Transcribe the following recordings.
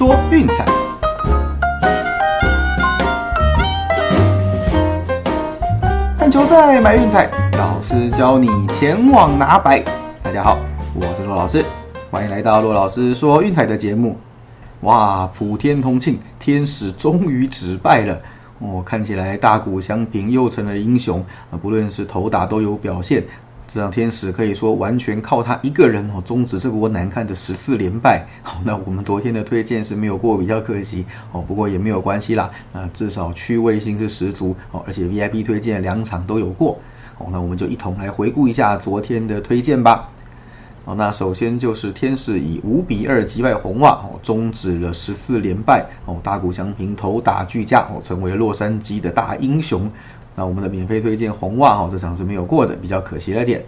说运彩。看球赛买运彩，老师教你前往拿白。大家好，我是骆老师，欢迎来到骆老师说运彩的节目。哇，普天同庆，天使终于止败了。哦，看起来大谷翔平又成了英雄啊！不论是投打都有表现，这场天使可以说完全靠他一个人哦，终止这波难看的十四连败。好，那我们昨天的推荐是没有过，比较可惜哦。不过也没有关系啦，那至少趣味性是十足哦，而且 VIP 推荐两场都有过。哦，那我们就一同来回顾一下昨天的推荐吧。哦，那首先就是天使以五比二击败红袜，哦，终止了十四连败。哦，大谷翔平投打巨驾，哦，成为洛杉矶的大英雄。那我们的免费推荐红袜，哦，这场是没有过的，比较可惜了点。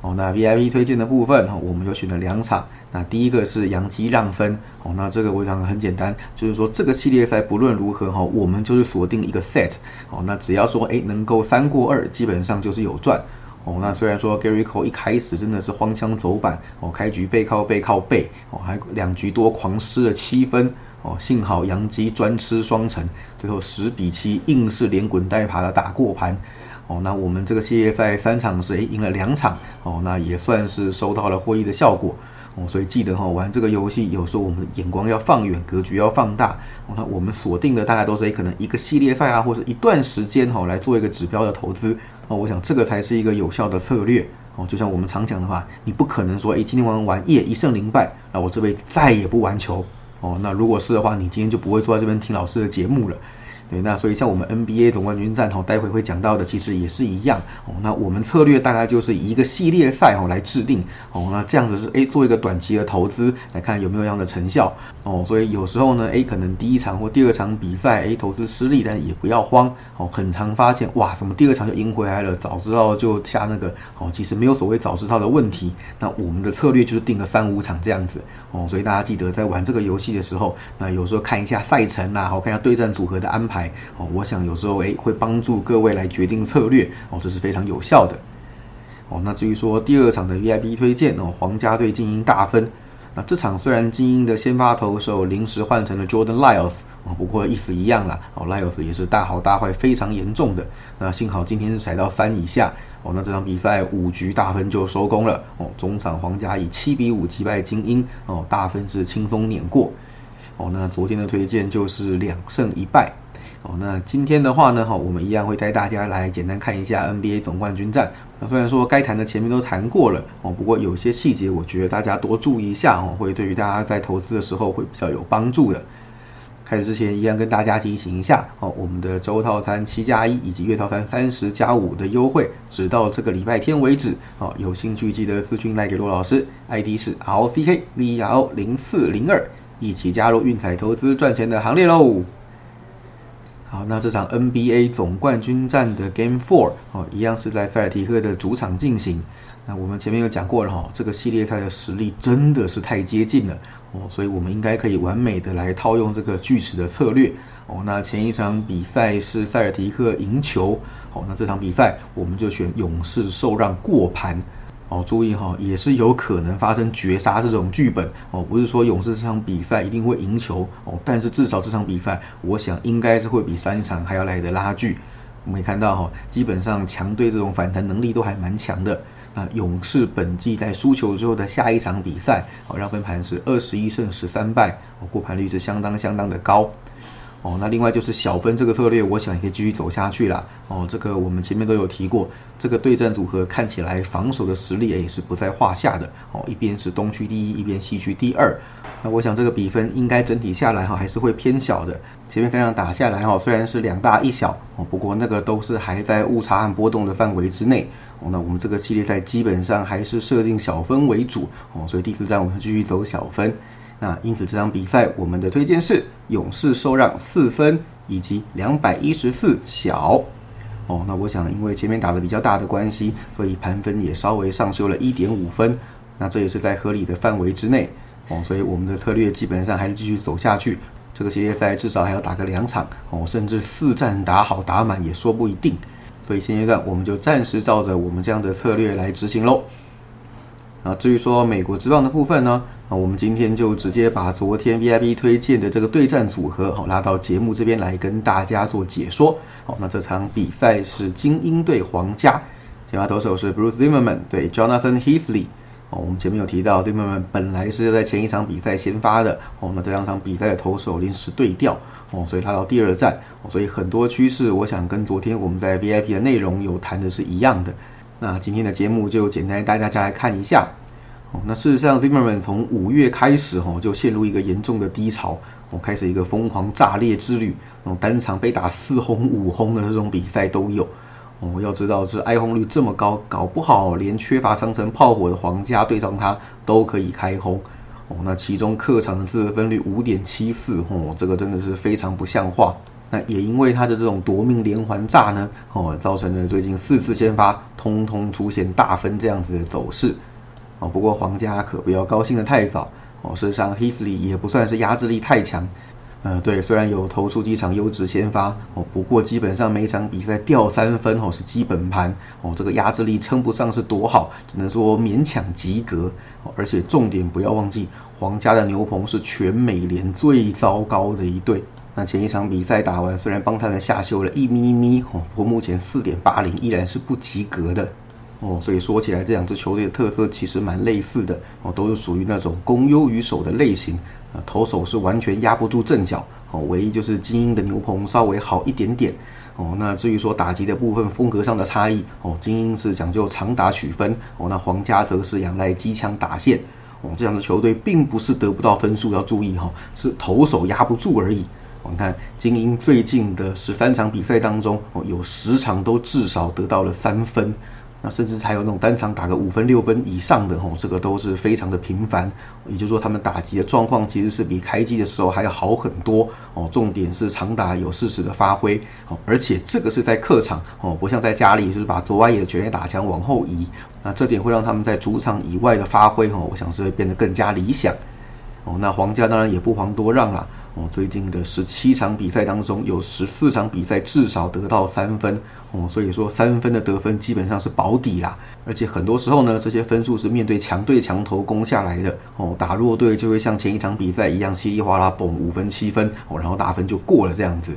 哦，那 VIP 推荐的部分，哈，我们就选了两场。那第一个是杨基让分，哦，那这个我想很简单，就是说这个系列赛不论如何，哈，我们就是锁定一个 set。哦，那只要说，哎，能够三过二，基本上就是有赚。哦，那虽然说 Gary Cole 一开始真的是荒腔走板，哦，开局背靠背靠背，哦，还两局多狂失了七分，哦，幸好杨基专吃双城，最后十比七硬是连滚带爬的打过盘，哦，那我们这个系列赛三场是诶赢了两场，哦，那也算是收到了获益的效果。哦，所以记得哈，玩这个游戏有时候我们眼光要放远，格局要放大。哦，那我们锁定的大概都是可能一个系列赛啊，或者一段时间哈，来做一个指标的投资。哦，我想这个才是一个有效的策略。哦，就像我们常讲的话，你不可能说，哎，今天玩完耶一胜零败，那我这辈子再也不玩球。哦，那如果是的话，你今天就不会坐在这边听老师的节目了。对，那所以像我们 NBA 总冠军战哈，待会会讲到的，其实也是一样哦。那我们策略大概就是以一个系列赛哈来制定哦。那这样子是哎做一个短期的投资来看有没有这样的成效哦。所以有时候呢，哎可能第一场或第二场比赛哎投资失利，但也不要慌哦。很常发现哇，怎么第二场就赢回来了？早知道就下那个哦。其实没有所谓早知道的问题。那我们的策略就是定个三五场这样子哦。所以大家记得在玩这个游戏的时候，那有时候看一下赛程啦，好看一下对战组合的安排。哦，我想有时候诶会帮助各位来决定策略哦，这是非常有效的。哦，那至于说第二场的 VIP 推荐哦，皇家队精英大分。那这场虽然精英的先发投手临时换成了 Jordan Lyles 哦，不过意思一样啦。哦，Lyles 也是大好大坏非常严重的。那幸好今天是踩到三以下哦，那这场比赛五局大分就收工了哦。中场皇家以七比五击败精英哦，大分是轻松碾过。哦，那昨天的推荐就是两胜一败。哦，那今天的话呢，哈，我们一样会带大家来简单看一下 NBA 总冠军战。那虽然说该谈的前面都谈过了，哦，不过有些细节我觉得大家多注意一下，哦，会对于大家在投资的时候会比较有帮助的。开始之前，一样跟大家提醒一下，哦，我们的周套餐七加一以及月套餐三十加五的优惠，直到这个礼拜天为止。哦，有兴趣记得私讯来给罗老师，ID 是 R C K V R O 零四零二，一起加入运彩投资赚钱的行列喽。好，那这场 NBA 总冠军战的 Game Four 哦，一样是在塞尔提克的主场进行。那我们前面有讲过了哈，这个系列赛的实力真的是太接近了哦，所以我们应该可以完美的来套用这个锯齿的策略哦。那前一场比赛是塞尔提克赢球，好，那这场比赛我们就选勇士受让过盘。哦，注意哈，也是有可能发生绝杀这种剧本哦，不是说勇士这场比赛一定会赢球哦，但是至少这场比赛，我想应该是会比三场还要来的拉锯。我们也看到哈，基本上强队这种反弹能力都还蛮强的。那勇士本季在输球之后的下一场比赛，哦，让分盘是二十一胜十三败，哦，过盘率是相当相当的高。哦，那另外就是小分这个策略，我想也可以继续走下去啦。哦，这个我们前面都有提过，这个对战组合看起来防守的实力也是不在话下的。哦，一边是东区第一，一边西区第二。那我想这个比分应该整体下来哈，还是会偏小的。前面三场打下来哈，虽然是两大一小哦，不过那个都是还在误差和波动的范围之内。哦，那我们这个系列赛基本上还是设定小分为主。哦，所以第四站我们继续走小分。那因此这场比赛我们的推荐是勇士受让四分以及两百一十四小哦。那我想因为前面打的比较大的关系，所以盘分也稍微上修了一点五分。那这也是在合理的范围之内哦。所以我们的策略基本上还是继续走下去。这个系列赛至少还要打个两场哦，甚至四战打好打满也说不一定。所以现阶段我们就暂时照着我们这样的策略来执行喽。啊，至于说美国职棒的部分呢，啊，我们今天就直接把昨天 VIP 推荐的这个对战组合哦拉到节目这边来跟大家做解说。哦，那这场比赛是精英对皇家，先发投手是 Bruce Zimmerman 对 Jonathan Heasley。哦，我们前面有提到，Zimmerman 本来是在前一场比赛先发的。哦，那这两场比赛的投手临时对调。哦，所以拉到第二战。哦，所以很多趋势，我想跟昨天我们在 VIP 的内容有谈的是一样的。那今天的节目就简单带大家来看一下。哦，那事实上，Zimmerman 从五月开始，哦，就陷入一个严重的低潮，哦，开始一个疯狂炸裂之旅，那种单场被打四轰五轰的这种比赛都有。哦，要知道是挨轰率这么高，搞不好连缺乏长城炮火的皇家对上他都可以开轰。哦，那其中客场的四分率五点七四，哦，这个真的是非常不像话。那也因为他的这种夺命连环炸呢，哦，造成了最近四次先发通通出现大分这样子的走势。哦，不过皇家可不要高兴的太早。哦，事实上 Heasley 也不算是压制力太强。呃，对，虽然有投出几场优质先发，哦，不过基本上每场比赛掉三分哦是基本盘。哦，这个压制力称不上是多好，只能说勉强及格。而且重点不要忘记，皇家的牛棚是全美联最糟糕的一队。那前一场比赛打完，虽然帮他们下修了一咪咪，哦，不过目前四点八零依然是不及格的。哦，所以说起来，这两支球队的特色其实蛮类似的哦，都是属于那种攻优于守的类型啊。投手是完全压不住阵脚哦，唯一就是精英的牛棚稍微好一点点哦。那至于说打击的部分风格上的差异哦，精英是讲究长打取分哦，那皇家则是仰赖机枪打线哦。这样的球队并不是得不到分数，要注意哈，是投手压不住而已。我们看精英最近的十三场比赛当中哦，有十场都至少得到了三分。那甚至还有那种单场打个五分六分以上的吼，这个都是非常的频繁。也就是说，他们打击的状况其实是比开机的时候还要好很多哦。重点是长打有适时的发挥哦，而且这个是在客场哦，不像在家里就是把左外野的全垒打墙往后移。那这点会让他们在主场以外的发挥哦，我想是会变得更加理想哦。那皇家当然也不遑多让了。哦，最近的十七场比赛当中，有十四场比赛至少得到三分哦，所以说三分的得分基本上是保底啦。而且很多时候呢，这些分数是面对强队强投攻下来的哦，打弱队就会像前一场比赛一样稀里哗啦嘣五分七分哦，然后打分就过了这样子。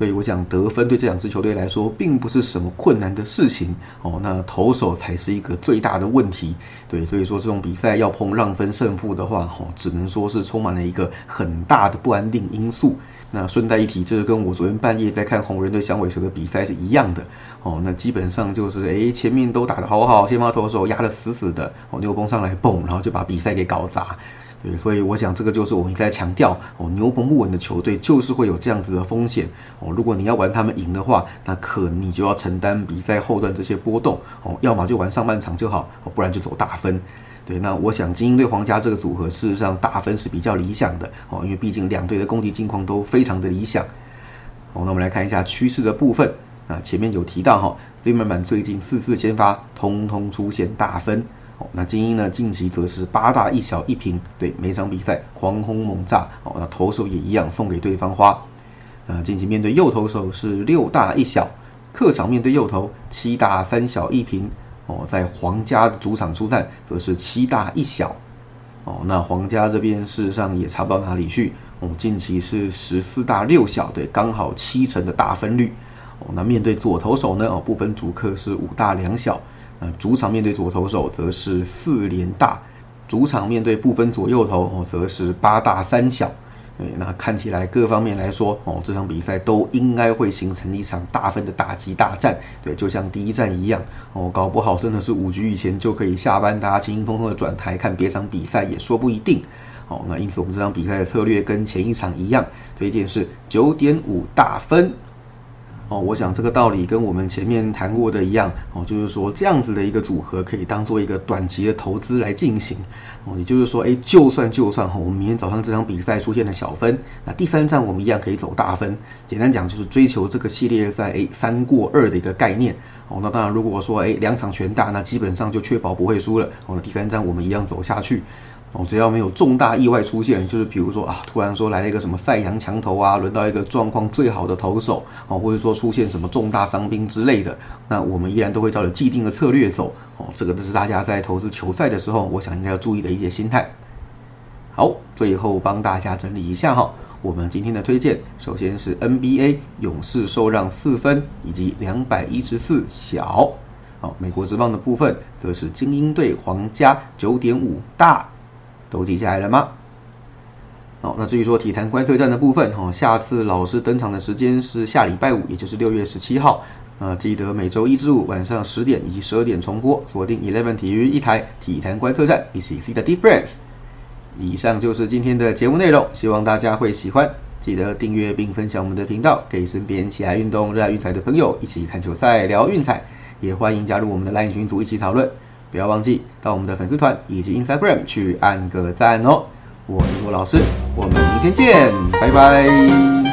所以我想得分对这两支球队来说并不是什么困难的事情哦，那投手才是一个最大的问题。对，所以说这种比赛要碰让分胜负的话，哦，只能说是充满了一个很大的不安定因素。那顺带一提，这个跟我昨天半夜在看红人队响尾蛇的比赛是一样的哦。那基本上就是，哎，前面都打得好好，先发投手压得死死的，哦，牛棚上来蹦，然后就把比赛给搞砸。对，所以我想这个就是我们一直在强调哦，牛棚不稳的球队就是会有这样子的风险哦。如果你要玩他们赢的话，那可你就要承担比赛后段这些波动哦，要么就玩上半场就好，不然就走大分。对，那我想精英对皇家这个组合，事实上大分是比较理想的哦，因为毕竟两队的攻击境况都非常的理想。哦，那我们来看一下趋势的部分啊，前面有提到哈，Zimmerman 最近四次先发，通通出现大分。那精英呢？近期则是八大一小一平，对每场比赛狂轰猛炸哦。那投手也一样送给对方花。呃，近期面对右投手是六大一小，客场面对右投七大三小一平哦。在皇家的主场出战则是七大一小哦。那皇家这边事实上也差不到哪里去哦。近期是十四大六小，对，刚好七成的大分率哦。那面对左投手呢？哦，不分主客是五大两小。呃，主场面对左投手则是四连大，主场面对不分左右投哦，则是八大三小。对，那看起来各方面来说哦，这场比赛都应该会形成一场大分的打击大战。对，就像第一战一样哦，搞不好真的是五局以前就可以下班，大家轻轻松松的转台看别场比赛也说不一定。哦，那因此我们这场比赛的策略跟前一场一样，推荐是九点五大分。哦，我想这个道理跟我们前面谈过的一样哦，就是说这样子的一个组合可以当做一个短期的投资来进行哦，也就是说，哎，就算就算哈，我们明天早上这场比赛出现了小分，那第三站我们一样可以走大分。简单讲就是追求这个系列赛哎三过二的一个概念哦。那当然，如果说哎两场全大，那基本上就确保不会输了哦。那第三站我们一样走下去。哦，只要没有重大意外出现，就是比如说啊，突然说来了一个什么赛扬强投啊，轮到一个状况最好的投手哦，或者说出现什么重大伤兵之类的，那我们依然都会照着既定的策略走哦。这个都是大家在投资球赛的时候，我想应该要注意的一些心态。好，最后帮大家整理一下哈，我们今天的推荐，首先是 NBA 勇士受让四分以及两百一十四小。好，美国职棒的部分则是精英队皇家九点五大，都记下来了吗？好，那至于说体坛观测站的部分，哈，下次老师登场的时间是下礼拜五，也就是六月十七号。呃，记得每周一至五晚上十点以及十二点重播，锁定 Eleven 体育一台体坛观测站，一起 see the difference。以上就是今天的节目内容，希望大家会喜欢。记得订阅并分享我们的频道，给身边喜爱运动、热爱运彩的朋友一起看球赛、聊运彩。也欢迎加入我们的 LINE 群组一起讨论。不要忘记到我们的粉丝团以及 Instagram 去按个赞哦。我是吴老师，我们明天见，拜拜。